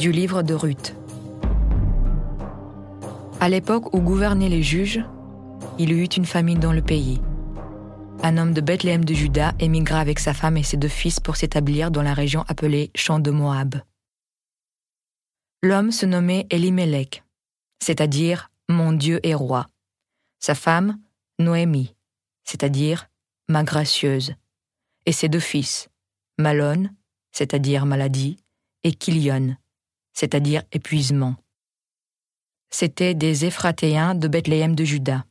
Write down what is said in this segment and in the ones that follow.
Du livre de Ruth. À l'époque où gouvernaient les juges, il y eut une famine dans le pays. Un homme de Bethléem de Juda émigra avec sa femme et ses deux fils pour s'établir dans la région appelée Champ de Moab. L'homme se nommait Elimelech, c'est-à-dire mon Dieu est roi. Sa femme, Noémie, c'est-à-dire ma gracieuse. Et ses deux fils, Malon, c'est-à-dire maladie, et Kilion, c'est-à-dire épuisement. C'étaient des Éphratéens de Bethléem de Juda.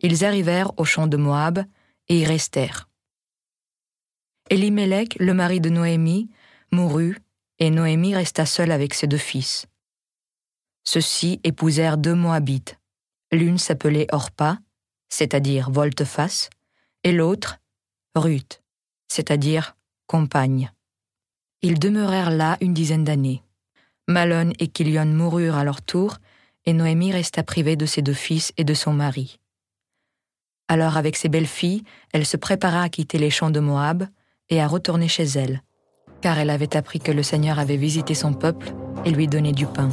Ils arrivèrent au champ de Moab et y restèrent. Elimelech, le mari de Noémie, mourut, et Noémie resta seule avec ses deux fils. Ceux-ci épousèrent deux Moabites. L'une s'appelait Orpa, c'est-à-dire volte-face, et l'autre, Ruth, c'est-à-dire compagne. Ils demeurèrent là une dizaine d'années. Malone et Kilion moururent à leur tour, et Noémie resta privée de ses deux fils et de son mari. Alors avec ses belles filles, elle se prépara à quitter les champs de Moab et à retourner chez elle, car elle avait appris que le Seigneur avait visité son peuple et lui donné du pain.